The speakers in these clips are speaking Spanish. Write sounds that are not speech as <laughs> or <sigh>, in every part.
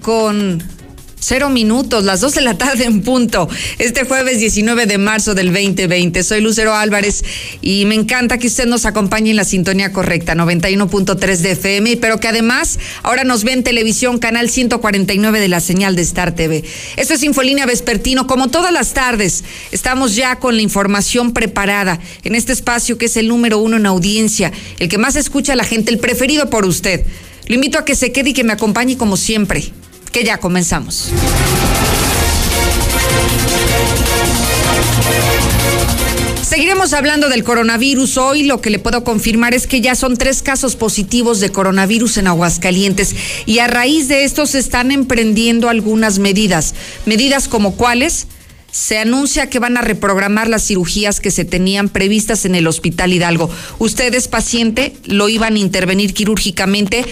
con Cero minutos, las dos de la tarde en punto. Este jueves 19 de marzo del 2020. Soy Lucero Álvarez y me encanta que usted nos acompañe en la sintonía correcta, 91.3 de FM, pero que además ahora nos ve en televisión, canal 149 de la señal de Star TV. Esto es Infolínea Vespertino. Como todas las tardes, estamos ya con la información preparada en este espacio que es el número uno en audiencia, el que más escucha a la gente, el preferido por usted. Lo invito a que se quede y que me acompañe como siempre que ya comenzamos. Seguiremos hablando del coronavirus. Hoy lo que le puedo confirmar es que ya son tres casos positivos de coronavirus en Aguascalientes y a raíz de esto se están emprendiendo algunas medidas. Medidas como cuáles? Se anuncia que van a reprogramar las cirugías que se tenían previstas en el Hospital Hidalgo. Usted es paciente, lo iban a intervenir quirúrgicamente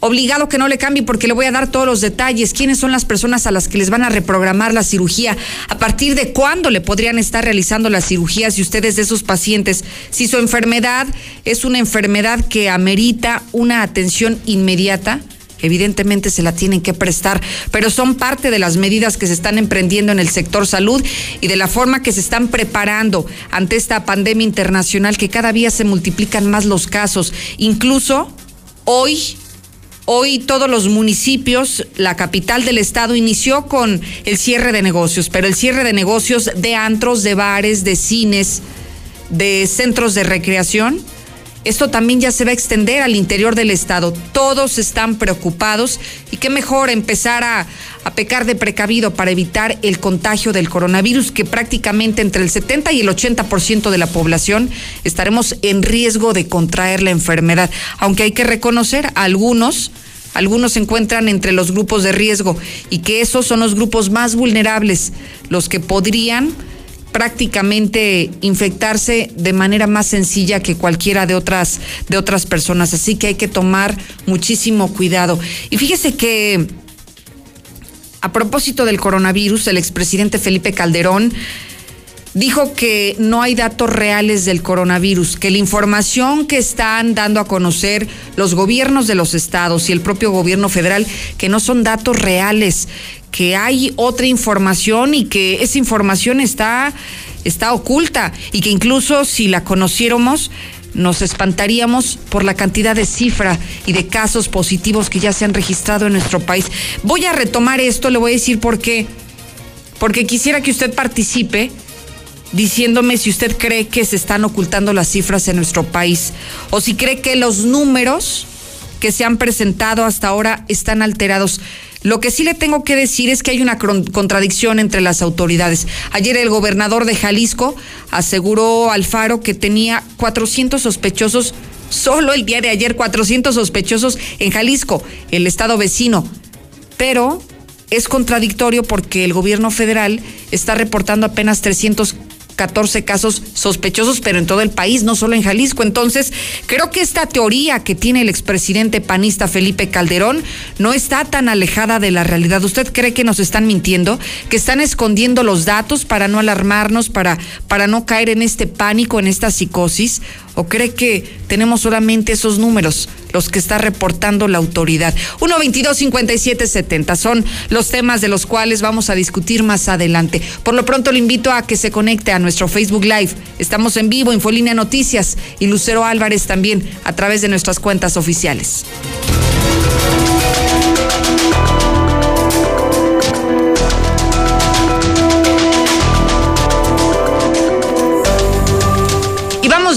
obligado que no le cambie porque le voy a dar todos los detalles, quiénes son las personas a las que les van a reprogramar la cirugía, a partir de cuándo le podrían estar realizando la cirugía si ustedes de esos pacientes, si su enfermedad es una enfermedad que amerita una atención inmediata. Evidentemente se la tienen que prestar, pero son parte de las medidas que se están emprendiendo en el sector salud y de la forma que se están preparando ante esta pandemia internacional que cada día se multiplican más los casos. Incluso hoy Hoy todos los municipios, la capital del estado inició con el cierre de negocios, pero el cierre de negocios de antros, de bares, de cines, de centros de recreación esto también ya se va a extender al interior del Estado. Todos están preocupados y qué mejor empezar a, pecar de precavido para evitar el contagio del coronavirus, que prácticamente entre el 70 y el 80% de la población estaremos en riesgo de contraer la enfermedad. Aunque hay que reconocer, algunos, algunos se encuentran entre los grupos de riesgo y que esos son los grupos más vulnerables, los que podrían prácticamente infectarse de manera más sencilla que cualquiera de otras de otras personas, así que hay que tomar muchísimo cuidado. Y fíjese que a propósito del coronavirus, el expresidente Felipe Calderón dijo que no hay datos reales del coronavirus, que la información que están dando a conocer los gobiernos de los estados y el propio gobierno federal, que no son datos reales, que hay otra información y que esa información está, está oculta y que incluso si la conociéramos, nos espantaríamos por la cantidad de cifra y de casos positivos que ya se han registrado en nuestro país. Voy a retomar esto, le voy a decir por qué. Porque quisiera que usted participe diciéndome si usted cree que se están ocultando las cifras en nuestro país o si cree que los números que se han presentado hasta ahora están alterados. Lo que sí le tengo que decir es que hay una contradicción entre las autoridades. Ayer el gobernador de Jalisco aseguró al Faro que tenía 400 sospechosos, solo el día de ayer 400 sospechosos en Jalisco, el estado vecino. Pero es contradictorio porque el gobierno federal está reportando apenas 300 14 casos sospechosos, pero en todo el país, no solo en Jalisco. Entonces, creo que esta teoría que tiene el expresidente panista Felipe Calderón no está tan alejada de la realidad. ¿Usted cree que nos están mintiendo? ¿Que están escondiendo los datos para no alarmarnos, para, para no caer en este pánico, en esta psicosis? ¿O cree que tenemos solamente esos números, los que está reportando la autoridad? 1-22-57-70 son los temas de los cuales vamos a discutir más adelante. Por lo pronto le invito a que se conecte a nuestro Facebook Live. Estamos en vivo, Infolínea Noticias y Lucero Álvarez también a través de nuestras cuentas oficiales.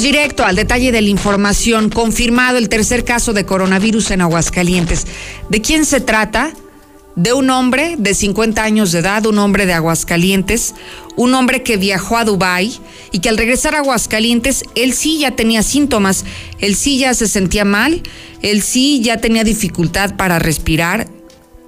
Directo al detalle de la información. Confirmado el tercer caso de coronavirus en Aguascalientes. ¿De quién se trata? De un hombre de 50 años de edad, un hombre de Aguascalientes, un hombre que viajó a Dubái y que al regresar a Aguascalientes, él sí ya tenía síntomas, él sí ya se sentía mal, él sí ya tenía dificultad para respirar,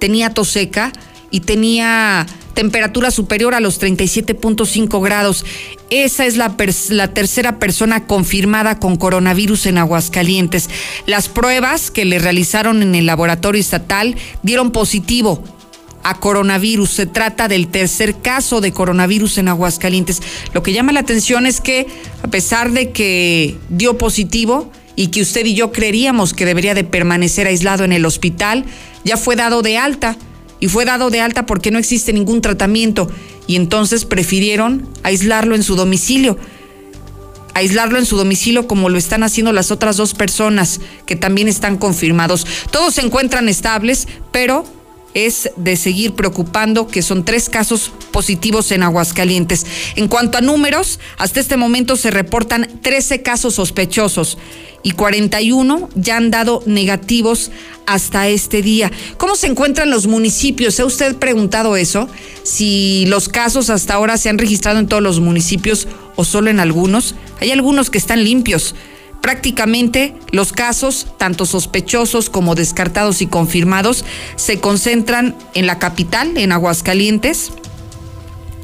tenía tos seca y tenía temperatura superior a los 37.5 grados. Esa es la, tercera persona confirmada con coronavirus en Aguascalientes. Las pruebas que le realizaron en el laboratorio estatal dieron positivo a coronavirus. Se trata del tercer caso de coronavirus en Aguascalientes. Lo que llama la atención es que, a pesar de que dio positivo, y que usted y yo creeríamos que debería de permanecer aislado en el hospital, ya fue dado de alta y fue dado de alta porque no existe ningún tratamiento y entonces prefirieron aislarlo en su domicilio. Aislarlo en su domicilio como lo están haciendo las otras dos personas que también están confirmados. Todos se encuentran estables, pero es de seguir preocupando que son tres casos positivos en Aguascalientes. En cuanto a números, hasta este momento se reportan 13 casos sospechosos y 41 ya han dado negativos hasta este día. ¿Cómo se encuentran los municipios? ¿Se ha usted preguntado eso? Si los casos hasta ahora se han registrado en todos los municipios o solo en algunos. Hay algunos que están limpios Prácticamente los casos, tanto sospechosos como descartados y confirmados, se concentran en la capital, en Aguascalientes,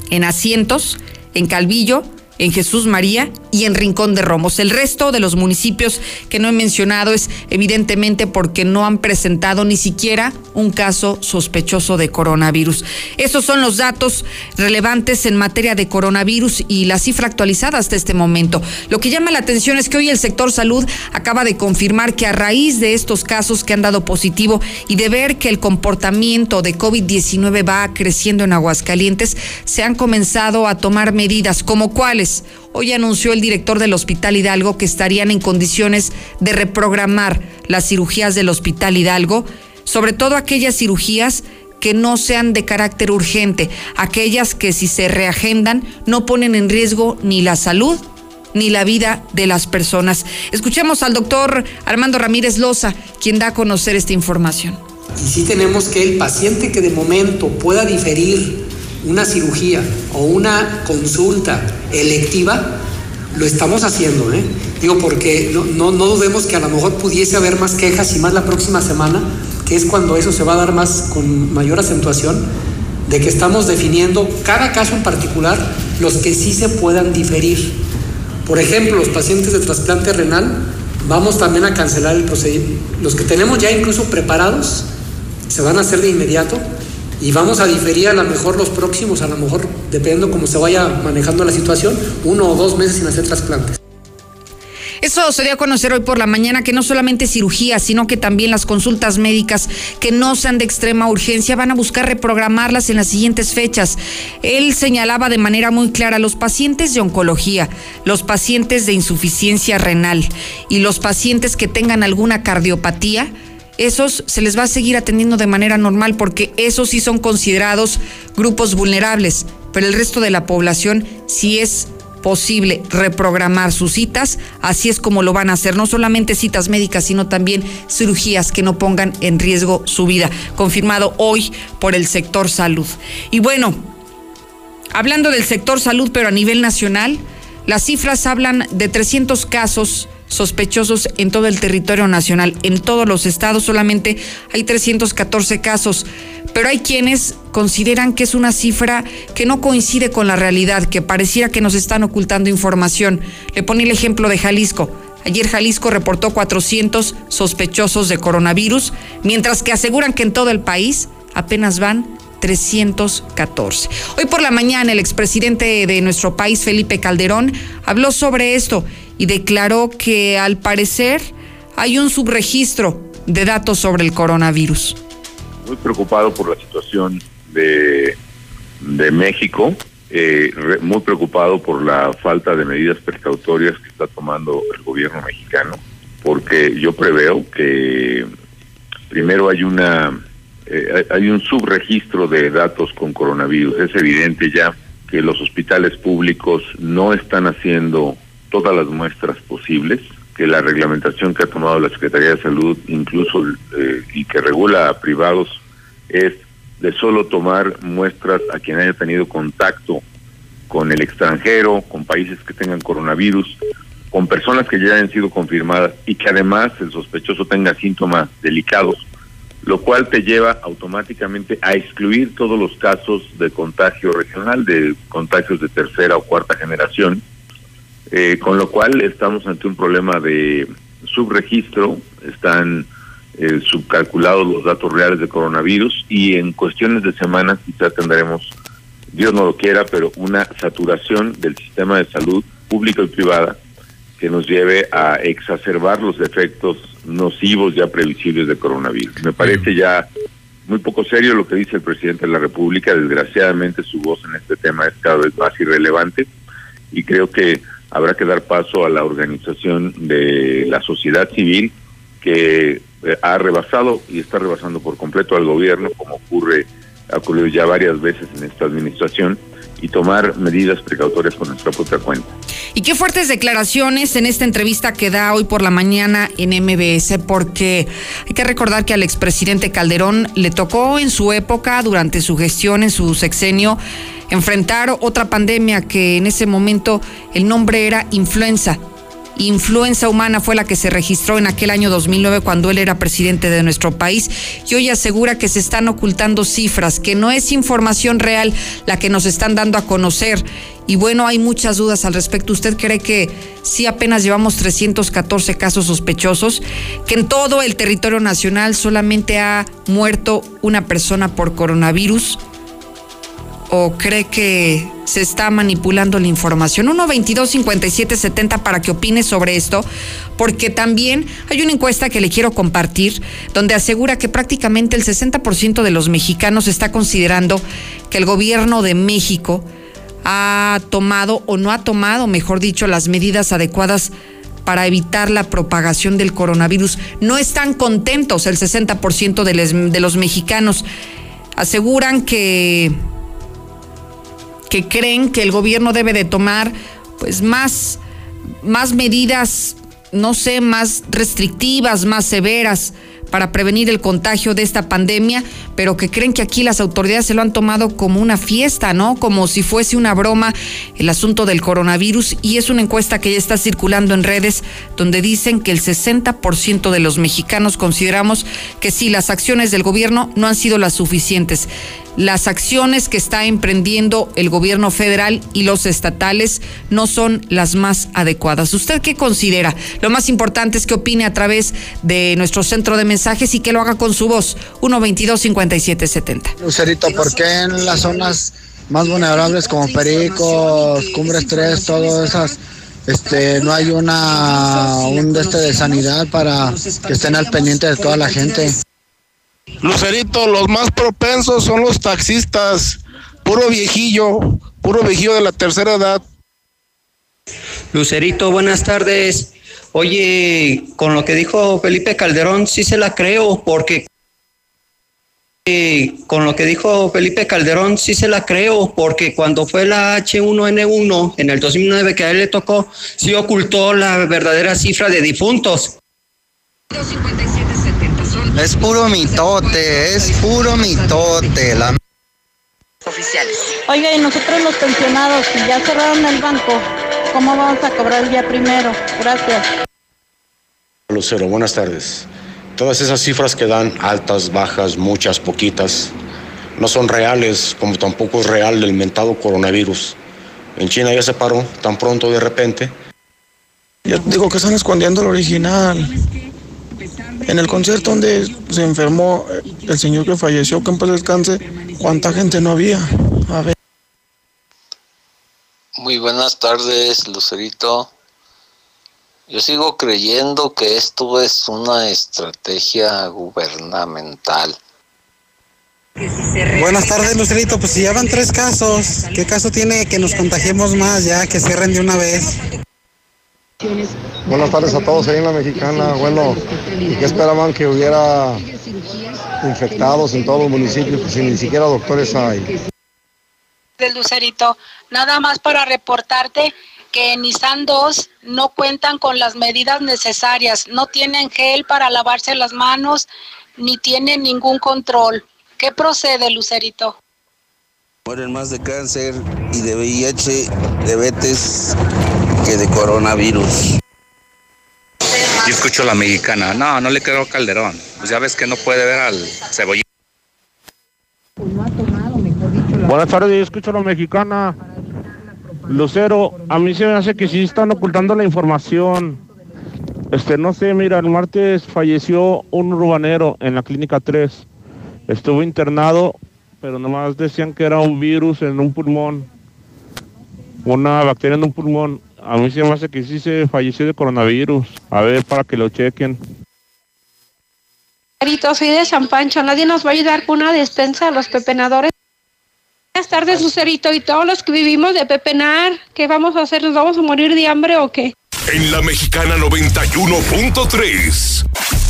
en Asientos, en Calvillo, en Jesús María y en Rincón de Romos. El resto de los municipios que no he mencionado es evidentemente porque no han presentado ni siquiera un caso sospechoso de coronavirus. Estos son los datos relevantes en materia de coronavirus y la cifra actualizada hasta este momento. Lo que llama la atención es que hoy el sector salud acaba de confirmar que a raíz de estos casos que han dado positivo y de ver que el comportamiento de COVID-19 va creciendo en Aguascalientes, se han comenzado a tomar medidas como cuáles Hoy anunció el director del Hospital Hidalgo que estarían en condiciones de reprogramar las cirugías del Hospital Hidalgo, sobre todo aquellas cirugías que no sean de carácter urgente, aquellas que si se reagendan no ponen en riesgo ni la salud ni la vida de las personas. Escuchemos al doctor Armando Ramírez Loza, quien da a conocer esta información. Y sí tenemos que el paciente que de momento pueda diferir una cirugía o una consulta electiva, lo estamos haciendo, ¿eh? Digo, porque no, no, no, dudemos que a lo mejor pudiese haber más quejas y más la próxima semana, que es cuando eso se va a dar más con mayor acentuación, de que estamos definiendo cada caso en particular los que sí se puedan diferir. Por ejemplo, los pacientes de trasplante renal, vamos también a cancelar el procedimiento. Los que tenemos ya incluso preparados, se van a hacer de inmediato y vamos a diferir a lo mejor los próximos, a lo mejor dependiendo cómo se vaya manejando la situación, uno o dos meses sin hacer trasplantes. Eso se dio a conocer hoy por la mañana que no solamente cirugía, sino que también las consultas médicas que no sean de extrema urgencia van a buscar reprogramarlas en las siguientes fechas. Él señalaba de manera muy clara los pacientes de oncología, los pacientes de insuficiencia renal y los pacientes que tengan alguna cardiopatía esos se les va a seguir atendiendo de manera normal porque esos sí son considerados grupos vulnerables, pero el resto de la población sí es posible reprogramar sus citas, así es como lo van a hacer, no solamente citas médicas, sino también cirugías que no pongan en riesgo su vida, confirmado hoy por el sector salud. Y bueno, hablando del sector salud, pero a nivel nacional, las cifras hablan de 300 casos sospechosos en todo el territorio nacional. En todos los estados solamente hay 314 casos, pero hay quienes consideran que es una cifra que no coincide con la realidad, que pareciera que nos están ocultando información. Le pone el ejemplo de Jalisco. Ayer Jalisco reportó 400 sospechosos de coronavirus, mientras que aseguran que en todo el país apenas van 314. Hoy por la mañana el expresidente de nuestro país, Felipe Calderón, habló sobre esto y declaró que al parecer hay un subregistro de datos sobre el coronavirus. Muy preocupado por la situación de, de México, eh, muy preocupado por la falta de medidas precautorias que está tomando el gobierno mexicano, porque yo preveo que primero hay una eh, hay un subregistro de datos con coronavirus. Es evidente ya que los hospitales públicos no están haciendo todas las muestras posibles, que la reglamentación que ha tomado la Secretaría de Salud, incluso eh, y que regula a privados, es de solo tomar muestras a quien haya tenido contacto con el extranjero, con países que tengan coronavirus, con personas que ya hayan sido confirmadas y que además el sospechoso tenga síntomas delicados lo cual te lleva automáticamente a excluir todos los casos de contagio regional, de contagios de tercera o cuarta generación, eh, con lo cual estamos ante un problema de subregistro, están eh, subcalculados los datos reales de coronavirus y en cuestiones de semanas quizá tendremos, Dios no lo quiera, pero una saturación del sistema de salud público y privada que nos lleve a exacerbar los efectos nocivos ya previsibles del coronavirus. Me parece ya muy poco serio lo que dice el presidente de la República. Desgraciadamente su voz en este tema es cada vez más irrelevante y creo que habrá que dar paso a la organización de la sociedad civil que eh, ha rebasado y está rebasando por completo al gobierno, como ocurre ha ocurrido ya varias veces en esta administración y tomar medidas precautorias con nuestra propia cuenta. Y qué fuertes declaraciones en esta entrevista que da hoy por la mañana en MBS, porque hay que recordar que al expresidente Calderón le tocó en su época, durante su gestión, en su sexenio, enfrentar otra pandemia que en ese momento el nombre era influenza influenza humana fue la que se registró en aquel año 2009 cuando él era presidente de nuestro país y hoy asegura que se están ocultando cifras, que no es información real la que nos están dando a conocer. Y bueno, hay muchas dudas al respecto. ¿Usted cree que sí apenas llevamos 314 casos sospechosos? ¿Que en todo el territorio nacional solamente ha muerto una persona por coronavirus? O cree que se está manipulando la información? 1 22 57 70 para que opine sobre esto, porque también hay una encuesta que le quiero compartir donde asegura que prácticamente el 60% de los mexicanos está considerando que el gobierno de México ha tomado o no ha tomado, mejor dicho, las medidas adecuadas para evitar la propagación del coronavirus. No están contentos el 60% de, de los mexicanos. Aseguran que que creen que el gobierno debe de tomar pues más, más medidas, no sé, más restrictivas, más severas para prevenir el contagio de esta pandemia, pero que creen que aquí las autoridades se lo han tomado como una fiesta, ¿no? Como si fuese una broma el asunto del coronavirus y es una encuesta que ya está circulando en redes donde dicen que el 60% de los mexicanos consideramos que sí, las acciones del gobierno no han sido las suficientes las acciones que está emprendiendo el gobierno federal y los estatales no son las más adecuadas. ¿Usted qué considera? Lo más importante es que opine a través de nuestro centro de mensajes y que lo haga con su voz. 122-5770. Lucerito, ¿por qué en las zonas más vulnerables como Pericos, Cumbres 3, todas esas este no hay una un este de sanidad para que estén al pendiente de toda la gente. Lucerito, los más propensos son los taxistas, puro viejillo, puro viejillo de la tercera edad. Lucerito, buenas tardes. Oye, con lo que dijo Felipe Calderón, sí se la creo, porque con lo que dijo Felipe Calderón, sí se la creo, porque cuando fue la H1N1 en el 2009 que a él le tocó, sí ocultó la verdadera cifra de difuntos. Es puro mitote, es puro mitote. La... Oficiales. Oiga, y nosotros los pensionados, si ya cerraron el banco, ¿cómo vamos a cobrar el día primero? Gracias. Lucero, buenas tardes. Todas esas cifras que dan, altas, bajas, muchas, poquitas, no son reales, como tampoco es real el mentado coronavirus. En China ya se paró tan pronto de repente. Ya digo que están escondiendo el original. En el concierto donde se enfermó el señor que falleció, que en paz descanse, ¿cuánta gente no había? A ver. Muy buenas tardes, Lucerito. Yo sigo creyendo que esto es una estrategia gubernamental. Buenas tardes, Lucerito. Pues si ya van tres casos, ¿qué caso tiene que nos contagiemos más ya, que cierren de una vez? Buenas tardes a todos ahí en la mexicana. Bueno, ¿y qué esperaban que hubiera infectados en todos los municipios? Pues si ni siquiera doctores hay. Del Lucerito, nada más para reportarte que en Nissan 2 no cuentan con las medidas necesarias, no tienen gel para lavarse las manos, ni tienen ningún control. ¿Qué procede, Lucerito? Mueren más de cáncer y de VIH, diabetes que de coronavirus. Yo escucho a la mexicana. No, no le creo a Calderón. Pues ya ves que no puede ver al cebollín. Buenas tardes, yo escucho a la mexicana. Lucero, a mí se me hace que sí están ocultando la información. Este, no sé, mira, el martes falleció un urbanero en la clínica 3. Estuvo internado, pero nomás decían que era un virus en un pulmón una bacteria en un pulmón. A mí se me hace que sí se falleció de coronavirus. A ver, para que lo chequen. soy de San Pancho. Nadie nos va a ayudar con una despensa a los pepenadores. Buenas tardes, Lucerito, y todos los que vivimos de pepenar. ¿Qué vamos a hacer? ¿Nos vamos a morir de hambre o qué? En la Mexicana 91.3,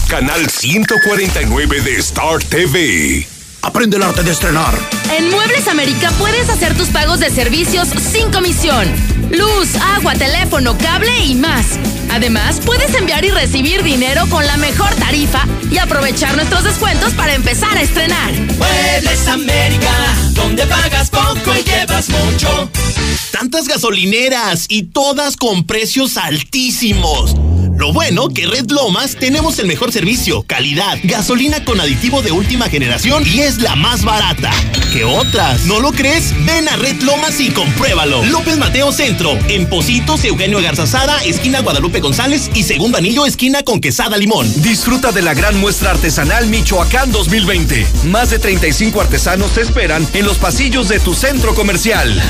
canal 149 de Star TV. Aprende el arte de estrenar. En Muebles América puedes hacer tus pagos de servicios sin comisión. Luz, agua, teléfono, cable y más. Además, puedes enviar y recibir dinero con la mejor tarifa y aprovechar nuestros descuentos para empezar a estrenar. Muebles América, donde pagas poco y llevas mucho. Tantas gasolineras y todas con precios altísimos. Lo bueno que Red Lomas tenemos el mejor servicio, calidad, gasolina con aditivo de última generación y es la más barata. ¿Qué otras? ¿No lo crees? Ven a Red Lomas y compruébalo. López Mateo Centro, en Positos, Eugenio Garzazada, esquina Guadalupe González y Segundo Anillo, esquina con Quesada Limón. Disfruta de la gran muestra artesanal Michoacán 2020. Más de 35 artesanos te esperan en los pasillos de tu centro comercial.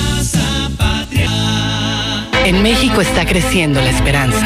En México está creciendo la esperanza,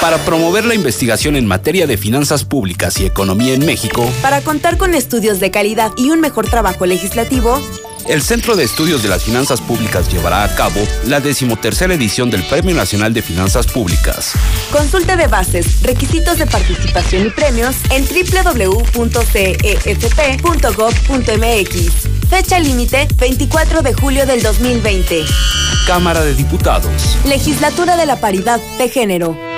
Para promover la investigación en materia de finanzas públicas y economía en México, para contar con estudios de calidad y un mejor trabajo legislativo, el Centro de Estudios de las Finanzas Públicas llevará a cabo la decimotercera edición del Premio Nacional de Finanzas Públicas. Consulte de bases, requisitos de participación y premios en www.cefp.gov.mx. Fecha límite 24 de julio del 2020. Cámara de Diputados. Legislatura de la Paridad de Género.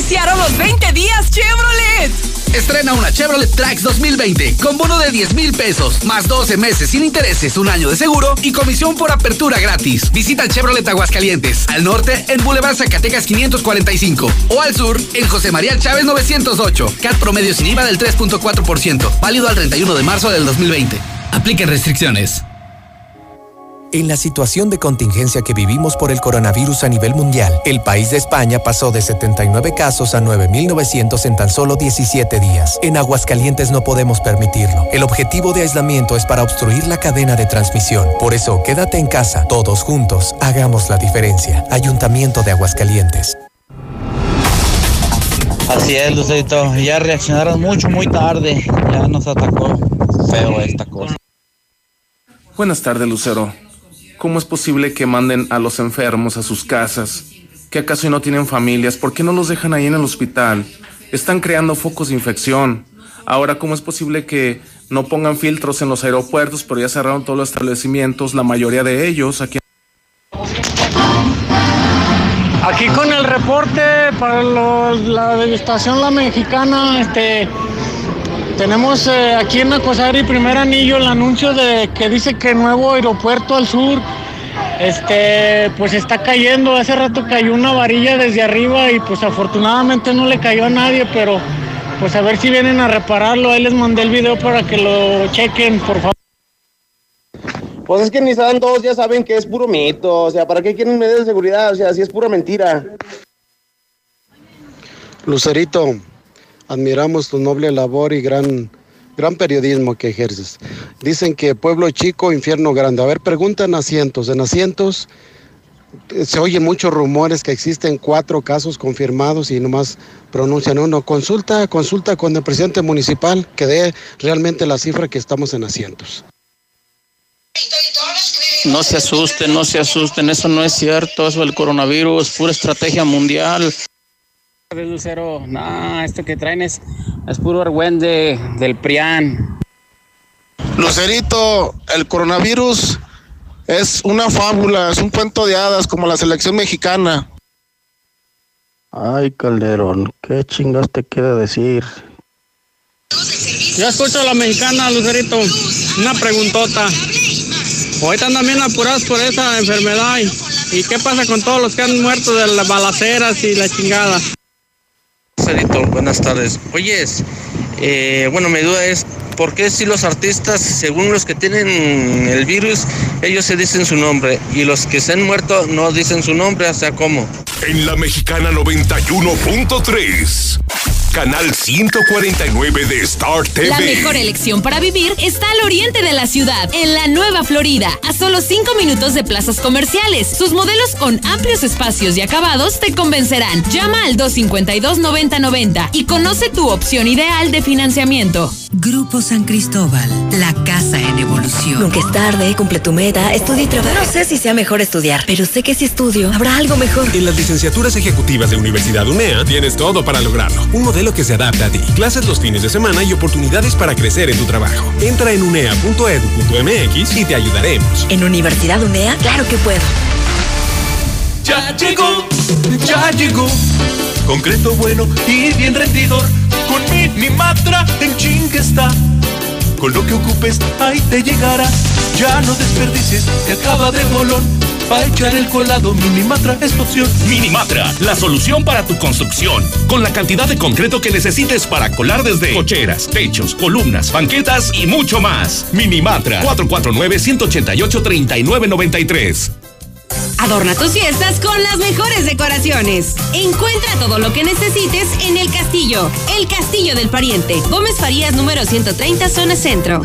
iniciaron los 20 días Chevrolet. Estrena una Chevrolet Trax 2020 con bono de 10 mil pesos, más 12 meses sin intereses, un año de seguro y comisión por apertura gratis. Visita Chevrolet Aguascalientes, al norte en Boulevard Zacatecas 545 o al sur en José María Chávez 908. CAT promedio sin IVA del 3.4%, válido al 31 de marzo del 2020. Apliquen restricciones. En la situación de contingencia que vivimos por el coronavirus a nivel mundial, el país de España pasó de 79 casos a 9.900 en tan solo 17 días. En Aguascalientes no podemos permitirlo. El objetivo de aislamiento es para obstruir la cadena de transmisión. Por eso, quédate en casa. Todos juntos, hagamos la diferencia. Ayuntamiento de Aguascalientes. Así es, Lucerito. Ya reaccionaron mucho, muy tarde. Ya nos atacó feo esta cosa. Buenas tardes, Lucero. ¿Cómo es posible que manden a los enfermos a sus casas? ¿Que acaso no tienen familias? ¿Por qué no los dejan ahí en el hospital? Están creando focos de infección. Ahora, ¿cómo es posible que no pongan filtros en los aeropuertos, pero ya cerraron todos los establecimientos, la mayoría de ellos aquí? Aquí con el reporte para la degustación La Mexicana, este, tenemos eh, aquí en Acosari, primer anillo, el anuncio de que dice que nuevo aeropuerto al sur, este, pues está cayendo. Hace rato cayó una varilla desde arriba y pues afortunadamente no le cayó a nadie, pero pues a ver si vienen a repararlo. Ahí les mandé el video para que lo chequen, por favor. Pues es que ni saben todos, ya saben que es puro mito. O sea, ¿para qué quieren medidas de seguridad? O sea, si es pura mentira. Lucerito, admiramos tu noble labor y gran, gran periodismo que ejerces. Dicen que pueblo chico, infierno grande. A ver, preguntan asientos. En asientos eh, se oyen muchos rumores que existen cuatro casos confirmados y nomás pronuncian uno. Consulta, consulta con el presidente municipal que dé realmente la cifra que estamos en asientos. No se asusten, no se asusten, eso no es cierto, eso del coronavirus, pura estrategia mundial. Lucero, no, esto que traen es, es puro argüende del PRIAN. Lucerito, el coronavirus es una fábula, es un cuento de hadas como la selección mexicana. Ay, Calderón, ¿qué chingas te quiere decir? Ya escucho a la mexicana, Lucerito. Una preguntota. Ahorita andan bien apurados por esa enfermedad. ¿Y qué pasa con todos los que han muerto de las balaceras y la chingada? Lucerito, buenas tardes. Oyes, eh, bueno, mi duda es, ¿por qué si los artistas, según los que tienen el virus, ellos se dicen su nombre y los que se han muerto no dicen su nombre? O sea, ¿cómo? En la Mexicana 91.3. Canal 149 de Star TV. La mejor elección para vivir está al oriente de la ciudad, en la Nueva Florida, a solo 5 minutos de plazas comerciales. Sus modelos con amplios espacios y acabados te convencerán. Llama al 252-9090 y conoce tu opción ideal de financiamiento. Grupo San Cristóbal, la casa en evolución. Nunca es tarde, cumple tu meta, estudia y trabaja. No sé si sea mejor estudiar, pero sé que si estudio, habrá algo mejor. En las licenciaturas ejecutivas de Universidad UNEA tienes todo para lograrlo. Un modelo que se adapta a ti. Clases los fines de semana y oportunidades para crecer en tu trabajo. Entra en unea.edu.mx y te ayudaremos. En Universidad UNEA, claro que puedo. Ya llegó, ya llegó. Concreto bueno y bien rendidor. Con Minimatra en ching está. Con lo que ocupes, ahí te llegará. Ya no desperdicies, te acaba de bolón. Para echar el colado, Minimatra es tu opción. Minimatra, la solución para tu construcción. Con la cantidad de concreto que necesites para colar desde cocheras, techos, columnas, banquetas y mucho más. Minimatra, 449-188-3993. Adorna tus fiestas con las mejores decoraciones. Encuentra todo lo que necesites en El Castillo. El Castillo del Pariente. Gómez Farías número 130, zona centro.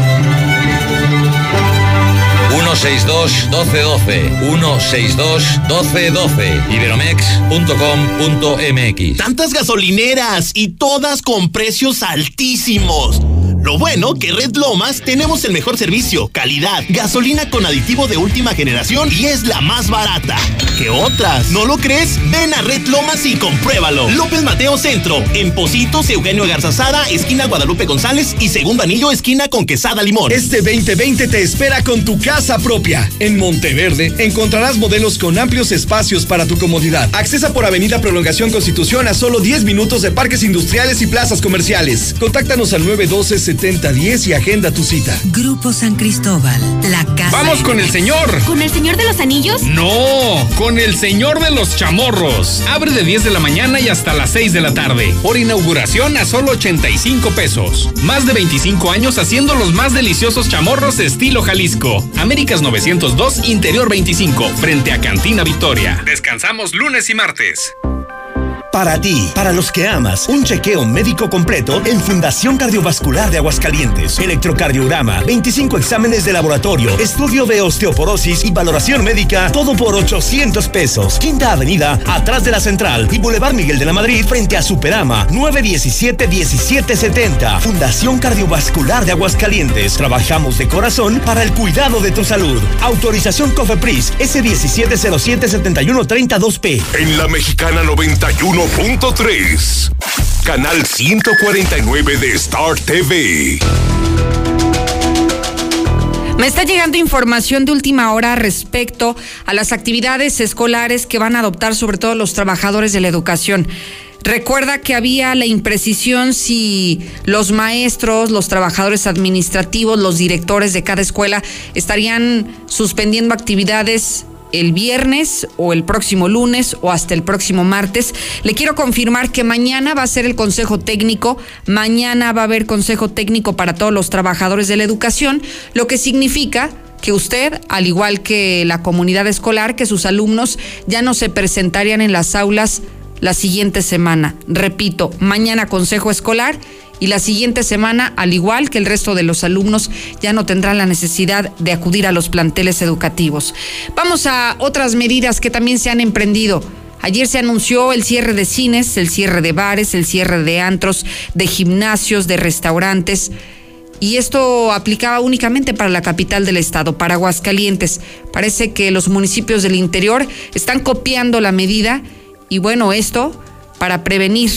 162 1212 162 1212 iberomex.com.mx Tantas gasolineras y todas con precios altísimos. Lo bueno que Red Lomas tenemos el mejor servicio, calidad, gasolina con aditivo de última generación y es la más barata. ¿Qué otras? ¿No lo crees? Ven a Red Lomas y compruébalo. López Mateo Centro, en Positos, Eugenio Garzazada, esquina Guadalupe González y segundo anillo, esquina con Quesada Limón. Este 2020 te espera con tu casa propia. En Monteverde encontrarás modelos con amplios espacios para tu comodidad. Accesa por Avenida Prolongación Constitución a solo 10 minutos de parques industriales y plazas comerciales. Contáctanos al 912 7010 y agenda tu cita. Grupo San Cristóbal, la casa. ¡Vamos con el señor! ¿Con el señor de los anillos? No, con el señor de los chamorros. Abre de 10 de la mañana y hasta las 6 de la tarde. Por inauguración a solo 85 pesos. Más de 25 años haciendo los más deliciosos chamorros estilo Jalisco. Américas 902, Interior 25, frente a Cantina Victoria. Descansamos lunes y martes. Para ti, para los que amas, un chequeo médico completo en Fundación Cardiovascular de Aguascalientes. Electrocardiograma, 25 exámenes de laboratorio, estudio de osteoporosis y valoración médica, todo por 800 pesos. Quinta Avenida, atrás de la Central y Boulevard Miguel de la Madrid, frente a Superama, 917-1770. Fundación Cardiovascular de Aguascalientes. Trabajamos de corazón para el cuidado de tu salud. Autorización COFEPRIS, S1707-7132P. En la Mexicana 91 1.3. Canal 149 de Star TV. Me está llegando información de última hora respecto a las actividades escolares que van a adoptar sobre todo los trabajadores de la educación. Recuerda que había la imprecisión si los maestros, los trabajadores administrativos, los directores de cada escuela estarían suspendiendo actividades el viernes o el próximo lunes o hasta el próximo martes. Le quiero confirmar que mañana va a ser el consejo técnico, mañana va a haber consejo técnico para todos los trabajadores de la educación, lo que significa que usted, al igual que la comunidad escolar, que sus alumnos ya no se presentarían en las aulas la siguiente semana. Repito, mañana consejo escolar y la siguiente semana, al igual que el resto de los alumnos, ya no tendrán la necesidad de acudir a los planteles educativos. Vamos a otras medidas que también se han emprendido. Ayer se anunció el cierre de cines, el cierre de bares, el cierre de antros, de gimnasios, de restaurantes. Y esto aplicaba únicamente para la capital del estado, para Aguascalientes. Parece que los municipios del interior están copiando la medida y bueno, esto para prevenir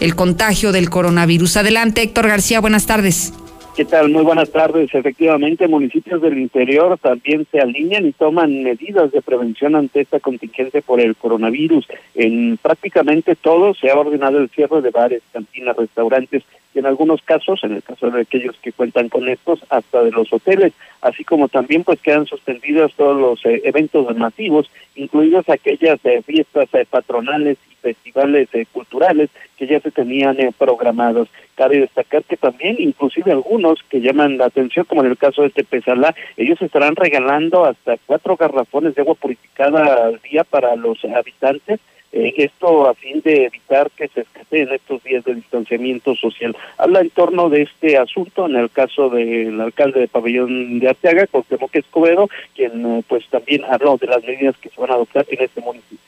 el contagio del coronavirus. Adelante, Héctor García, buenas tardes. ¿Qué tal? Muy buenas tardes. Efectivamente, municipios del interior también se alinean y toman medidas de prevención ante esta contingencia por el coronavirus. En prácticamente todos se ha ordenado el cierre de bares, cantinas, restaurantes y en algunos casos, en el caso de aquellos que cuentan con estos, hasta de los hoteles, así como también pues quedan suspendidos todos los eh, eventos masivos, incluidas aquellas eh, fiestas eh, patronales y festivales culturales que ya se tenían programados. Cabe destacar que también, inclusive algunos que llaman la atención, como en el caso de Tepezalá, ellos estarán regalando hasta cuatro garrafones de agua purificada al día para los habitantes eh, esto a fin de evitar que se escaseen estos días de distanciamiento social. Habla en torno de este asunto en el caso del alcalde de Pabellón de Arteaga, Cuauhtémoc Escobedo, quien eh, pues también habló de las medidas que se van a adoptar en este municipio.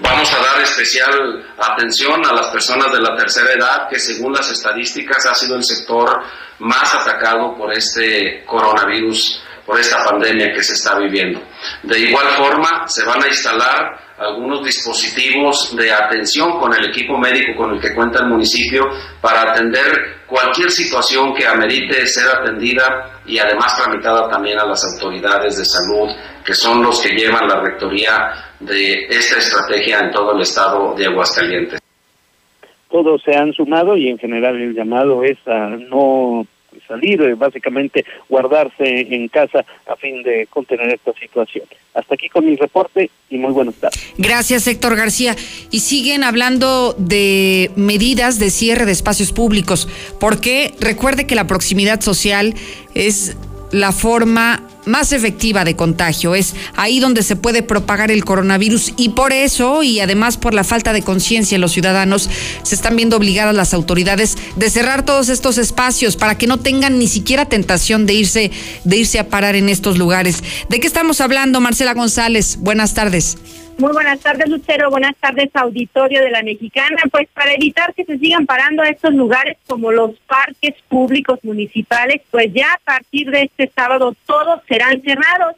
Vamos a dar especial atención a las personas de la tercera edad, que según las estadísticas ha sido el sector más atacado por este coronavirus, por esta pandemia que se está viviendo. De igual forma, se van a instalar algunos dispositivos de atención con el equipo médico con el que cuenta el municipio para atender cualquier situación que amerite ser atendida y además tramitada también a las autoridades de salud, que son los que llevan la rectoría de esta estrategia en todo el estado de Aguascalientes. Todos se han sumado y en general el llamado es a no salir, eh, básicamente guardarse en casa a fin de contener esta situación. Hasta aquí con mi reporte y muy buenas tardes. Gracias, Héctor García. Y siguen hablando de medidas de cierre de espacios públicos, porque recuerde que la proximidad social es la forma más efectiva de contagio. Es ahí donde se puede propagar el coronavirus y por eso, y además por la falta de conciencia en los ciudadanos, se están viendo obligadas las autoridades de cerrar todos estos espacios para que no tengan ni siquiera tentación de irse, de irse a parar en estos lugares. ¿De qué estamos hablando, Marcela González? Buenas tardes. Muy buenas tardes, Lucero. Buenas tardes, auditorio de la Mexicana. Pues para evitar que se sigan parando estos lugares como los parques públicos municipales, pues ya a partir de este sábado todos serán cerrados.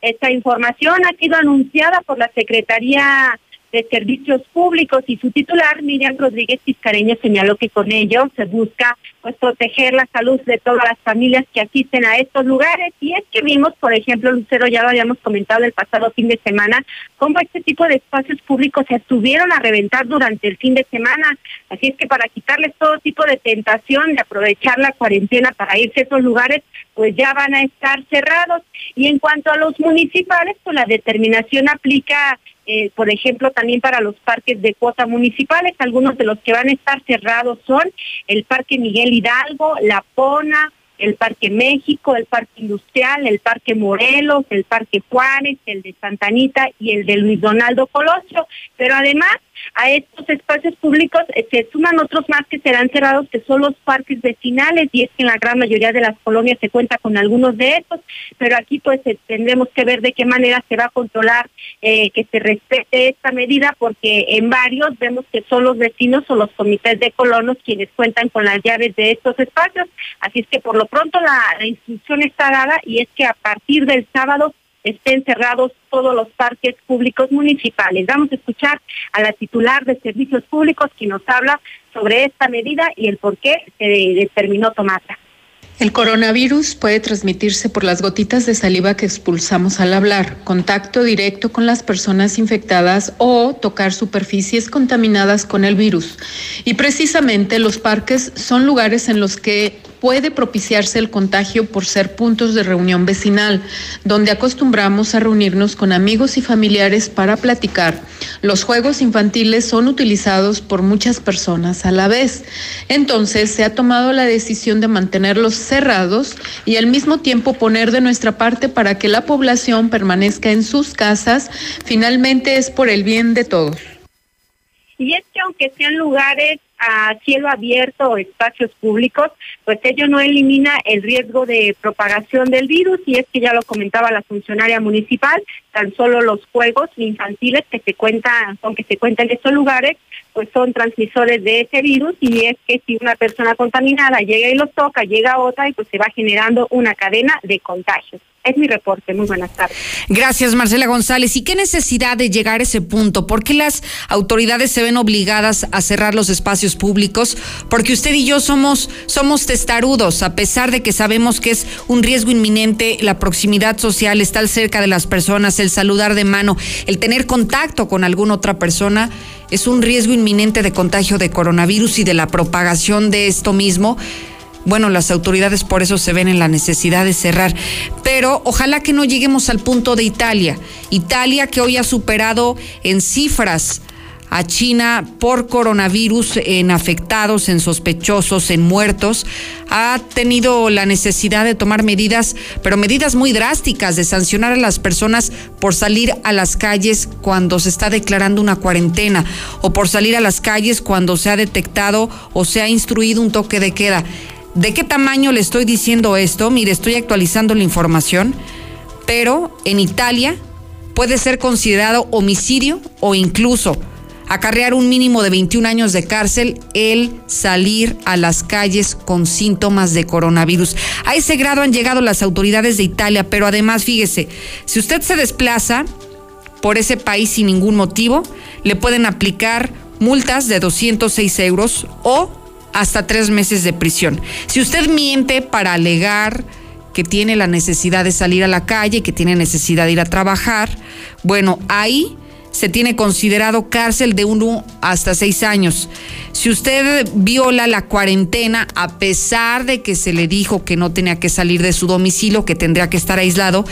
Esta información ha sido anunciada por la Secretaría de Servicios Públicos y su titular, Miriam Rodríguez Piscareño, señaló que con ello se busca pues proteger la salud de todas las familias que asisten a estos lugares. Y es que vimos, por ejemplo, Lucero, ya lo habíamos comentado el pasado fin de semana, cómo este tipo de espacios públicos se estuvieron a reventar durante el fin de semana. Así es que para quitarles todo tipo de tentación de aprovechar la cuarentena para irse a esos lugares, pues ya van a estar cerrados. Y en cuanto a los municipales, pues la determinación aplica eh, por ejemplo, también para los parques de cuota municipales. Algunos de los que van a estar cerrados son el Parque Miguel Hidalgo, La Pona, el Parque México, el Parque Industrial, el Parque Morelos, el Parque Juárez, el de Santa Anita y el de Luis Donaldo Colosio. Pero además a estos espacios públicos eh, se suman otros más que serán cerrados, que son los parques vecinales, y es que en la gran mayoría de las colonias se cuenta con algunos de estos, pero aquí pues eh, tendremos que ver de qué manera se va a controlar eh, que se respete esta medida, porque en varios vemos que son los vecinos o los comités de colonos quienes cuentan con las llaves de estos espacios, así es que por lo pronto la instrucción está dada y es que a partir del sábado estén cerrados todos los parques públicos municipales. Vamos a escuchar a la titular de Servicios Públicos quien nos habla sobre esta medida y el por qué se determinó tomarla. El coronavirus puede transmitirse por las gotitas de saliva que expulsamos al hablar, contacto directo con las personas infectadas o tocar superficies contaminadas con el virus. Y precisamente los parques son lugares en los que puede propiciarse el contagio por ser puntos de reunión vecinal, donde acostumbramos a reunirnos con amigos y familiares para platicar. Los juegos infantiles son utilizados por muchas personas a la vez. Entonces se ha tomado la decisión de mantenerlos cerrados y al mismo tiempo poner de nuestra parte para que la población permanezca en sus casas. Finalmente es por el bien de todos. Y es que aunque sean lugares a cielo abierto o espacios públicos, pues ello no elimina el riesgo de propagación del virus y es que ya lo comentaba la funcionaria municipal, tan solo los juegos infantiles que se cuentan, aunque se cuentan en estos lugares, pues son transmisores de ese virus y es que si una persona contaminada llega y los toca, llega otra y pues se va generando una cadena de contagios. Es mi reporte. Muy buenas tardes. Gracias, Marcela González. ¿Y qué necesidad de llegar a ese punto? ¿Por qué las autoridades se ven obligadas a cerrar los espacios públicos? Porque usted y yo somos, somos testarudos, a pesar de que sabemos que es un riesgo inminente la proximidad social, estar cerca de las personas, el saludar de mano, el tener contacto con alguna otra persona es un riesgo inminente de contagio de coronavirus y de la propagación de esto mismo. Bueno, las autoridades por eso se ven en la necesidad de cerrar, pero ojalá que no lleguemos al punto de Italia. Italia que hoy ha superado en cifras a China por coronavirus en afectados, en sospechosos, en muertos, ha tenido la necesidad de tomar medidas, pero medidas muy drásticas, de sancionar a las personas por salir a las calles cuando se está declarando una cuarentena o por salir a las calles cuando se ha detectado o se ha instruido un toque de queda. ¿De qué tamaño le estoy diciendo esto? Mire, estoy actualizando la información, pero en Italia puede ser considerado homicidio o incluso acarrear un mínimo de 21 años de cárcel el salir a las calles con síntomas de coronavirus. A ese grado han llegado las autoridades de Italia, pero además, fíjese, si usted se desplaza por ese país sin ningún motivo, le pueden aplicar multas de 206 euros o hasta tres meses de prisión. Si usted miente para alegar que tiene la necesidad de salir a la calle, que tiene necesidad de ir a trabajar, bueno, ahí se tiene considerado cárcel de uno hasta seis años. Si usted viola la cuarentena, a pesar de que se le dijo que no tenía que salir de su domicilio, que tendría que estar aislado,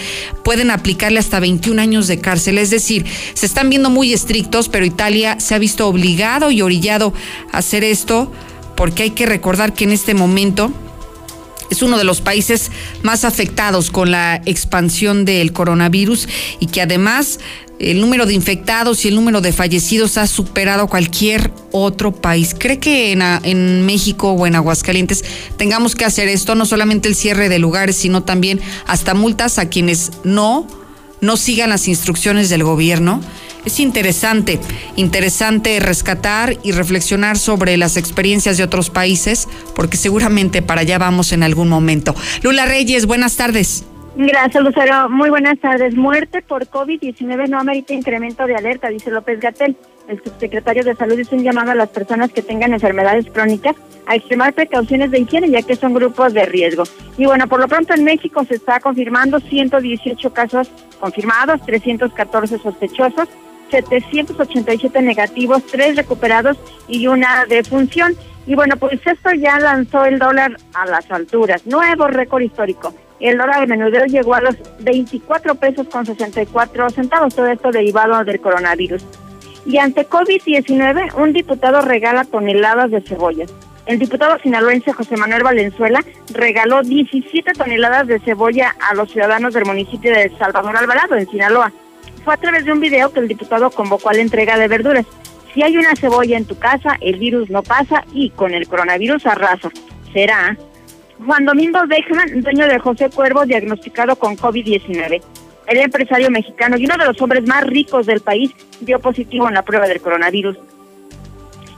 pueden aplicarle hasta 21 años de cárcel. Es decir, se están viendo muy estrictos, pero Italia se ha visto obligado y orillado a hacer esto, porque hay que recordar que en este momento es uno de los países más afectados con la expansión del coronavirus y que además el número de infectados y el número de fallecidos ha superado cualquier otro país. ¿Cree que en, México o en Aguascalientes tengamos que hacer esto? No solamente el cierre de lugares, sino también hasta multas a quienes no, no sigan las instrucciones del gobierno. Es interesante, interesante rescatar y reflexionar sobre las experiencias de otros países, porque seguramente para allá vamos en algún momento. Lula Reyes, buenas tardes. Gracias, Lucero. Muy buenas tardes. Muerte por COVID-19 no amerita incremento de alerta, dice López Gatel. El subsecretario de Salud hizo un llamado a las personas que tengan enfermedades crónicas a extremar precauciones de higiene ya que son grupos de riesgo. Y bueno, por lo pronto en México se está confirmando 118 casos confirmados, 314 sospechosos, 787 negativos, 3 recuperados y una defunción. Y bueno, pues esto ya lanzó el dólar a las alturas, nuevo récord histórico. El dólar de menudeo llegó a los 24 pesos con 64 centavos, todo esto derivado del coronavirus. Y ante COVID-19, un diputado regala toneladas de cebollas. El diputado sinaloense José Manuel Valenzuela regaló 17 toneladas de cebolla a los ciudadanos del municipio de Salvador Alvarado, en Sinaloa. Fue a través de un video que el diputado convocó a la entrega de verduras. Si hay una cebolla en tu casa, el virus no pasa y con el coronavirus arrasa. Será Juan Domingo Beckman, dueño de José Cuervo, diagnosticado con COVID-19. El empresario mexicano y uno de los hombres más ricos del país dio positivo en la prueba del coronavirus.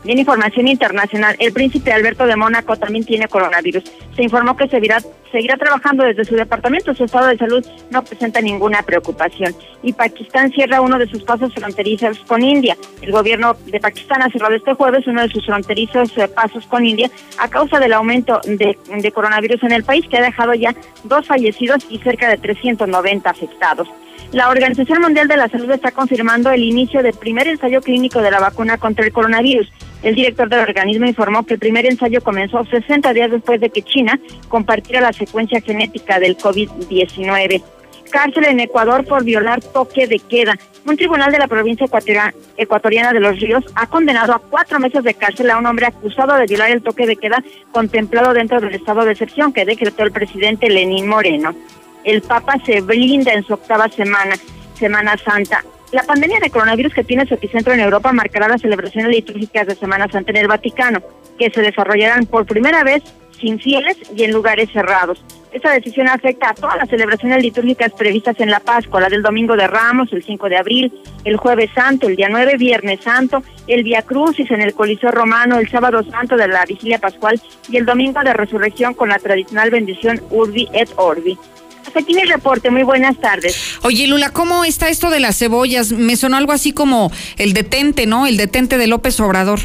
En información internacional, el príncipe Alberto de Mónaco también tiene coronavirus. Se informó que seguirá, seguirá trabajando desde su departamento. Su estado de salud no presenta ninguna preocupación. Y Pakistán cierra uno de sus pasos fronterizos con India. El gobierno de Pakistán ha cerrado este jueves uno de sus fronterizos eh, pasos con India a causa del aumento de, de coronavirus en el país, que ha dejado ya dos fallecidos y cerca de 390 afectados. La Organización Mundial de la Salud está confirmando el inicio del primer ensayo clínico de la vacuna contra el coronavirus. El director del organismo informó que el primer ensayo comenzó 60 días después de que China compartiera la secuencia genética del COVID-19. Cárcel en Ecuador por violar toque de queda. Un tribunal de la provincia ecuatoriana de Los Ríos ha condenado a cuatro meses de cárcel a un hombre acusado de violar el toque de queda contemplado dentro del estado de excepción que decretó el presidente Lenín Moreno. El Papa se blinda en su octava semana, Semana Santa. La pandemia de coronavirus que tiene su epicentro en Europa marcará las celebraciones litúrgicas de Semana Santa en el Vaticano, que se desarrollarán por primera vez sin fieles y en lugares cerrados. Esta decisión afecta a todas las celebraciones litúrgicas previstas en la Pascua, la del Domingo de Ramos, el 5 de abril, el Jueves Santo, el día 9, Viernes Santo, el Via Crucis en el Coliseo Romano, el Sábado Santo de la Vigilia Pascual y el Domingo de Resurrección con la tradicional bendición Urbi et Orbi. Hasta aquí mi reporte. Muy buenas tardes. Oye, Lula, ¿cómo está esto de las cebollas? Me sonó algo así como el detente, ¿no? El detente de López Obrador.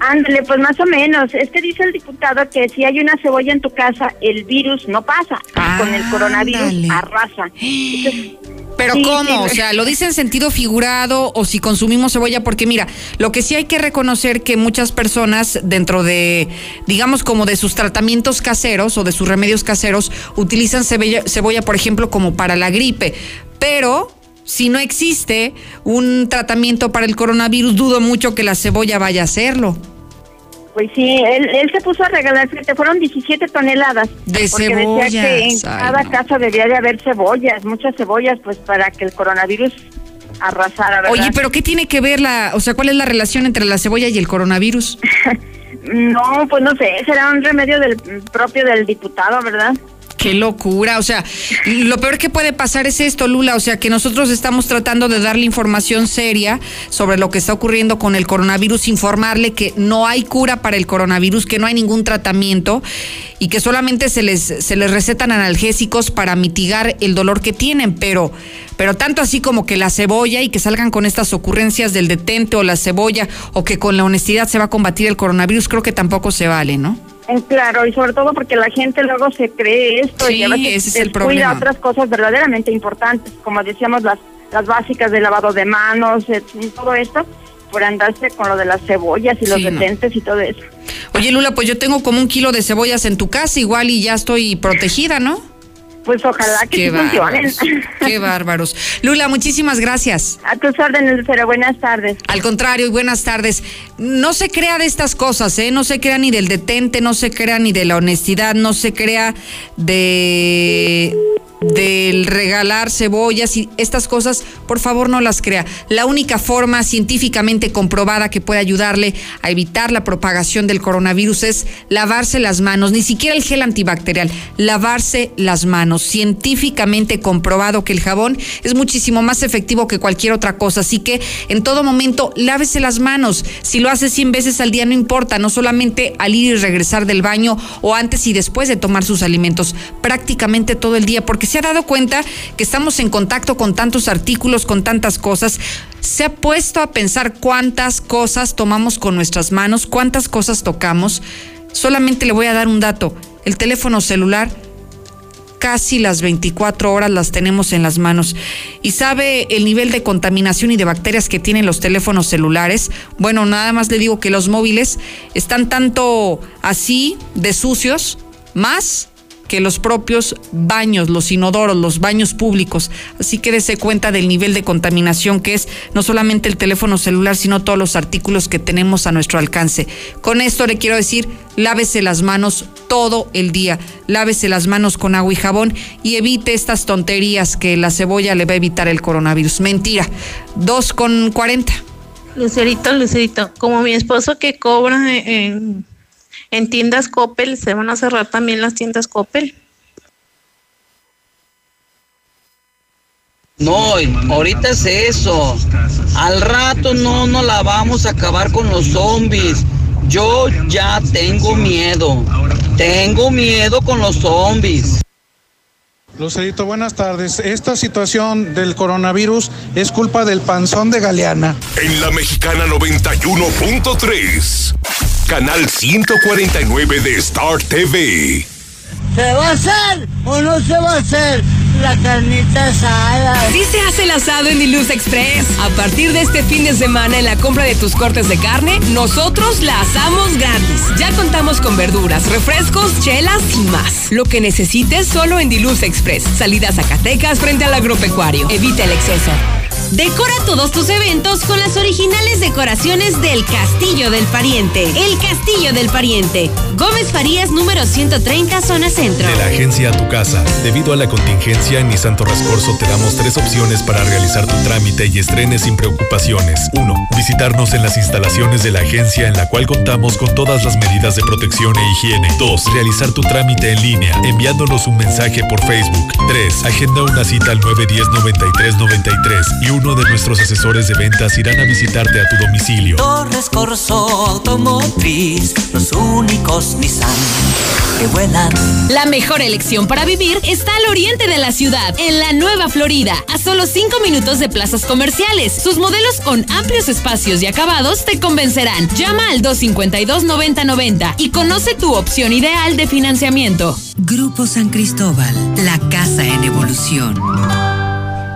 Ándale, pues más o menos. Es que dice el diputado que si hay una cebolla en tu casa, el virus no pasa. con el coronavirus arrasa. <gasps> Pero ¿cómo? O sea, ¿lo dice en sentido figurado o si consumimos cebolla? Porque mira, lo que sí hay que reconocer que muchas personas dentro de, digamos, como de sus tratamientos caseros o de sus remedios caseros, utilizan cebolla, cebolla por ejemplo, como para la gripe. Pero si no existe un tratamiento para el coronavirus, dudo mucho que la cebolla vaya a hacerlo. Pues sí, él, él se puso a regalar, te fueron 17 toneladas. De porque cebollas. decía que en cada casa debería de haber cebollas, muchas cebollas, pues para que el coronavirus arrasara, ¿verdad? Oye, pero ¿qué tiene que ver la, o sea, cuál es la relación entre la cebolla y el coronavirus? <laughs> no, pues no sé, será un remedio del propio del diputado, ¿verdad? Qué locura, o sea, lo peor que puede pasar es esto, Lula, o sea, que nosotros estamos tratando de darle información seria sobre lo que está ocurriendo con el coronavirus, informarle que no hay cura para el coronavirus, que no hay ningún tratamiento y que solamente se les, se les recetan analgésicos para mitigar el dolor que tienen, pero, pero tanto así como que la cebolla y que salgan con estas ocurrencias del detente o la cebolla o que con la honestidad se va a combatir el coronavirus, creo que tampoco se vale, ¿no? Eh, Claro, y sobre todo porque la gente luego se cree esto Sí, y a veces ese es el descuida problema. otras cosas verdaderamente importantes, como decíamos, las, las básicas de lavado de manos, eh, todo esto, por andarse con lo de las cebollas y los no. detentes y todo eso. Oye, Lula, pues yo tengo como un kilo de cebollas en tu casa, igual y ya estoy protegida, ¿no? Pues ojalá que Qué sí funcionen. Qué <laughs> bárbaros. Lula, muchísimas gracias. A tus órdenes, pero buenas tardes. Al contrario, y buenas tardes. No se crea de estas cosas, ¿eh? No se crea ni del detente, no se crea ni de la honestidad, no se crea de del regalar cebollas y estas cosas, por favor no las crea. La única forma científicamente comprobada que puede ayudarle a evitar la propagación del coronavirus es lavarse las manos, ni siquiera el gel antibacterial, lavarse las manos. Científicamente comprobado que el jabón es muchísimo más efectivo que cualquier otra cosa, así que en todo momento lávese las manos. Si lo hace 100 veces al día no importa, no solamente al ir y regresar del baño o antes y después de tomar sus alimentos, prácticamente todo el día, porque se ha dado cuenta que estamos en contacto con tantos artículos, con tantas cosas. Se ha puesto a pensar cuántas cosas tomamos con nuestras manos, cuántas cosas tocamos. Solamente le voy a dar un dato. El teléfono celular casi las 24 horas las tenemos en las manos. ¿Y sabe el nivel de contaminación y de bacterias que tienen los teléfonos celulares? Bueno, nada más le digo que los móviles están tanto así de sucios, más que los propios baños, los inodoros, los baños públicos. Así que dése cuenta del nivel de contaminación que es no solamente el teléfono celular, sino todos los artículos que tenemos a nuestro alcance. Con esto le quiero decir, lávese las manos todo el día, lávese las manos con agua y jabón y evite estas tonterías que la cebolla le va a evitar el coronavirus. Mentira, dos con cuarenta. Lucerito, Lucerito, como mi esposo que cobra en en tiendas Coppel se van a cerrar también las tiendas Coppel. No, ahorita es eso. Al rato no nos la vamos a acabar con los zombies. Yo ya tengo miedo. Tengo miedo con los zombies. Lucerito, buenas tardes. Esta situación del coronavirus es culpa del panzón de Galeana. En la mexicana 91.3, canal 149 de Star TV. ¿Se va a hacer o no se va a hacer la carnita asada? Sí se hace el asado en Diluz Express. A partir de este fin de semana en la compra de tus cortes de carne, nosotros la asamos gratis. Ya contamos con verduras, refrescos, chelas y más. Lo que necesites solo en Diluz Express. Salida a Zacatecas frente al agropecuario. Evita el exceso. Decora todos tus eventos con las originales decoraciones del Castillo del Pariente. El Castillo del Pariente. Gómez Farías número 130, zona centro. De la agencia a tu casa. Debido a la contingencia, en Nissan Torrascorso te damos tres opciones para realizar tu trámite y estrenes sin preocupaciones. 1. Visitarnos en las instalaciones de la agencia en la cual contamos con todas las medidas de protección e higiene. 2. Realizar tu trámite en línea enviándonos un mensaje por Facebook. 3. Agenda una cita al 910-9393 y uno de nuestros asesores de ventas irán a visitarte a tu domicilio. Torres Corso Automotriz, los únicos Nissan que vuelan. La mejor elección para vivir está al oriente de la ciudad, en la Nueva Florida, a solo 5 minutos de plazas comerciales. Sus modelos con amplios espacios y acabados te convencerán. Llama al 252-9090 y conoce tu opción ideal de financiamiento. Grupo San Cristóbal, la casa en evolución.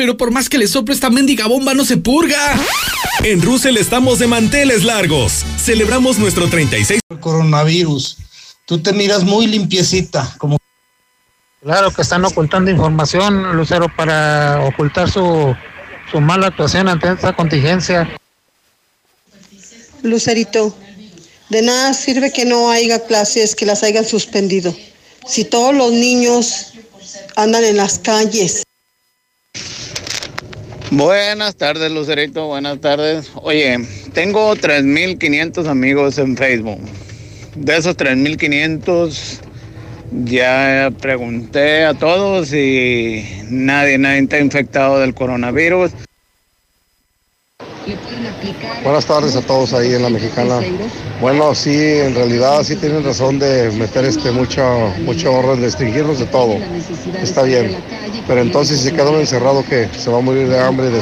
Pero por más que le sople esta mendiga bomba no se purga. En Russell estamos de manteles largos. Celebramos nuestro 36 Coronavirus. Tú te miras muy limpiecita, como Claro que están ocultando información, Lucero, para ocultar su, su mala actuación ante esta contingencia. Lucerito, de nada sirve que no haya clases, que las hayan suspendido. Si todos los niños andan en las calles. Buenas tardes, Lucerito. Buenas tardes. Oye, tengo 3.500 amigos en Facebook. De esos 3.500, ya pregunté a todos y nadie, nadie está infectado del coronavirus. Buenas tardes a todos ahí en la mexicana. Bueno, sí, en realidad sí tienen razón de meter este mucho, mucho orden, restringirnos de todo. Está bien. Pero entonces se queda uno encerrado que se va a morir de hambre. De...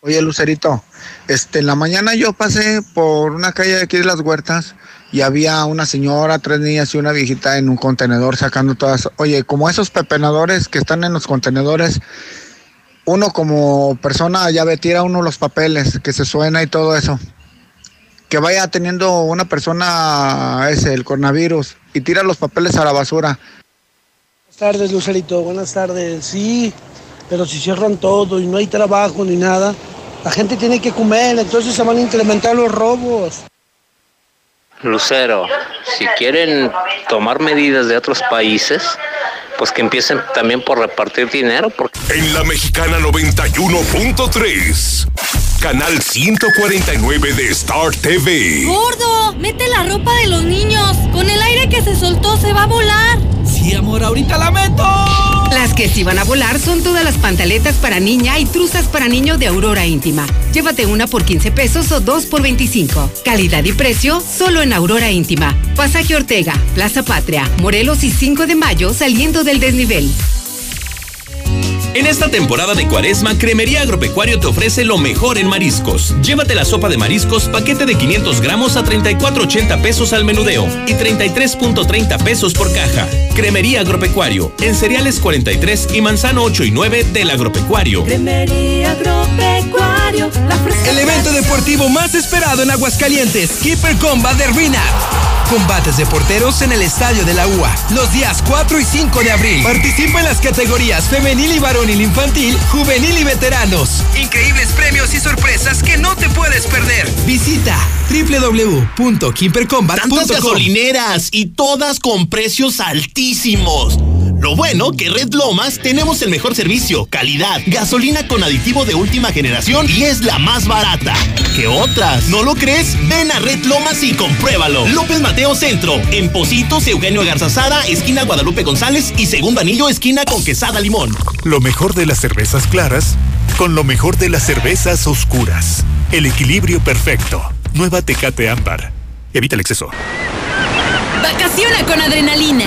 Oye, Lucerito, este, en la mañana yo pasé por una calle de aquí de las huertas y había una señora, tres niñas y una viejita en un contenedor sacando todas. Oye, como esos pepenadores que están en los contenedores, uno como persona ya ve, tira uno los papeles, que se suena y todo eso. Que vaya teniendo una persona ese, el coronavirus, y tira los papeles a la basura. Buenas tardes, Lucerito. Buenas tardes. Sí, pero si cierran todo y no hay trabajo ni nada, la gente tiene que comer, entonces se van a incrementar los robos. Lucero, si quieren tomar medidas de otros países, pues que empiecen también por repartir dinero. Porque... En la mexicana 91.3, canal 149 de Star TV. Gordo, mete la ropa de los niños. Con el aire que se soltó se va a volar. Sí, amor, ahorita la meto. Las que sí van a volar son todas las pantaletas para niña y truzas para niño de Aurora Íntima. Llévate una por 15 pesos o dos por 25. Calidad y precio solo en Aurora Íntima. Pasaje Ortega, Plaza Patria, Morelos y 5 de mayo saliendo del desnivel. En esta temporada de cuaresma, Cremería Agropecuario te ofrece lo mejor en mariscos. Llévate la sopa de mariscos, paquete de 500 gramos a 34.80 pesos al menudeo y 33.30 pesos por caja. Cremería Agropecuario, en cereales 43 y manzano 8 y 9 del Agropecuario. Cremería Agropecuario, la El evento deportivo más esperado en Aguascalientes, Keeper Combat de Rina. Combates de porteros en el Estadio de la UA, los días 4 y 5 de abril. Participa en las categorías femenil y varonil infantil, juvenil y veteranos. Increíbles premios y sorpresas que no te puedes perder. Visita www.kimpercombat.com. Tantas gasolineras y todas con precios altísimos. Lo bueno que Red Lomas tenemos el mejor servicio, calidad, gasolina con aditivo de última generación y es la más barata. que otras? ¿No lo crees? Ven a Red Lomas y compruébalo. López Mateo Centro, en Positos, Eugenio Garzazada, esquina Guadalupe González y segundo anillo, esquina con Quesada Limón. Lo mejor de las cervezas claras con lo mejor de las cervezas oscuras. El equilibrio perfecto. Nueva Tecate Ámbar. Evita el exceso. Vacaciona con adrenalina.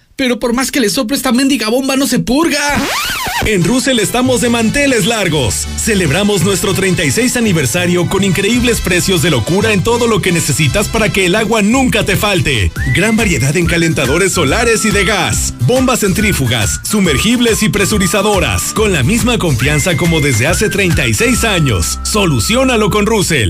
Pero por más que le sople esta mendiga bomba no se purga. En Russell estamos de manteles largos. Celebramos nuestro 36 aniversario con increíbles precios de locura en todo lo que necesitas para que el agua nunca te falte. Gran variedad en calentadores solares y de gas, bombas centrífugas, sumergibles y presurizadoras, con la misma confianza como desde hace 36 años. Solucionalo con Russell.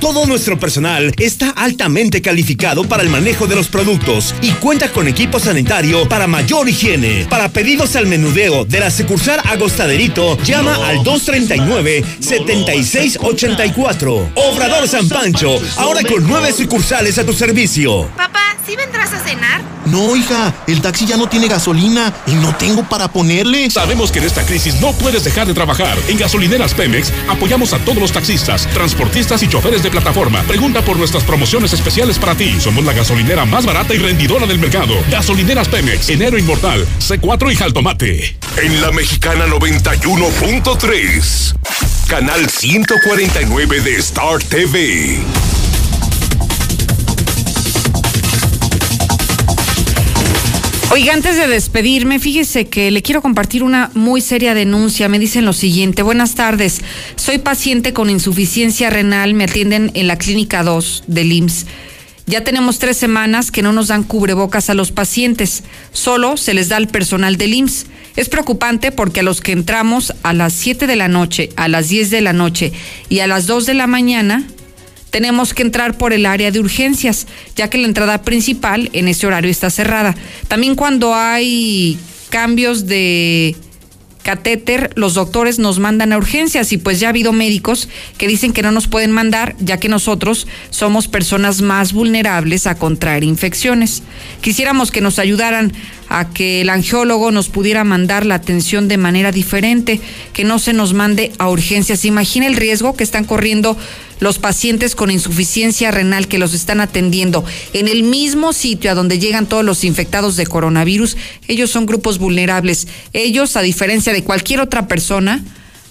todo nuestro personal está altamente calificado para el manejo de los productos y cuenta con equipo sanitario para mayor higiene. Para pedidos al menudeo de la sucursal Agostaderito, llama al 239-7684. Obrador San Pancho, ahora con nueve sucursales a tu servicio. Papá, ¿sí vendrás a cenar? No, hija, el taxi ya no tiene gasolina y no tengo para ponerle. Sabemos que en esta crisis no puedes dejar de trabajar. En Gasolineras Pemex apoyamos a todos los taxistas, transportistas y choferes de plataforma. Pregunta por nuestras promociones especiales para ti. Somos la gasolinera más barata y rendidora del mercado. Gasolineras Pemex, enero inmortal, C4 y Jaltomate. En la mexicana 91.3. Canal 149 de Star TV. Oiga, antes de despedirme, fíjese que le quiero compartir una muy seria denuncia. Me dicen lo siguiente. Buenas tardes. Soy paciente con insuficiencia renal. Me atienden en la clínica 2 del IMSS. Ya tenemos tres semanas que no nos dan cubrebocas a los pacientes. Solo se les da al personal del IMSS. Es preocupante porque a los que entramos a las 7 de la noche, a las 10 de la noche y a las 2 de la mañana, tenemos que entrar por el área de urgencias, ya que la entrada principal en ese horario está cerrada. También cuando hay cambios de catéter, los doctores nos mandan a urgencias y pues ya ha habido médicos que dicen que no nos pueden mandar, ya que nosotros somos personas más vulnerables a contraer infecciones. Quisiéramos que nos ayudaran a que el angiólogo nos pudiera mandar la atención de manera diferente, que no se nos mande a urgencias. Imagina el riesgo que están corriendo los pacientes con insuficiencia renal que los están atendiendo en el mismo sitio a donde llegan todos los infectados de coronavirus. Ellos son grupos vulnerables. Ellos, a diferencia de cualquier otra persona,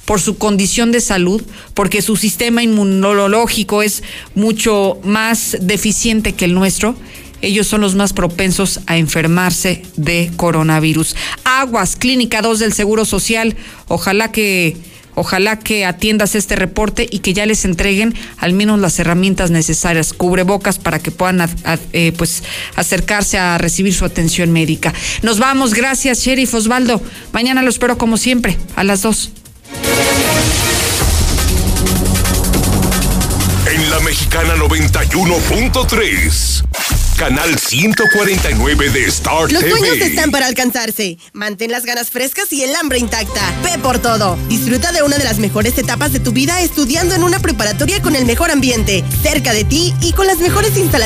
por su condición de salud, porque su sistema inmunológico es mucho más deficiente que el nuestro, ellos son los más propensos a enfermarse de coronavirus. Aguas, Clínica 2 del Seguro Social, ojalá que Ojalá que atiendas este reporte y que ya les entreguen al menos las herramientas necesarias, cubrebocas para que puedan eh, pues acercarse a recibir su atención médica. Nos vamos, gracias, Sheriff Osvaldo. Mañana lo espero como siempre, a las dos. En la Mexicana 91.3 canal 149 de Star Los TV. Los sueños están para alcanzarse. Mantén las ganas frescas y el hambre intacta. Ve por todo. Disfruta de una de las mejores etapas de tu vida estudiando en una preparatoria con el mejor ambiente, cerca de ti y con las mejores instalaciones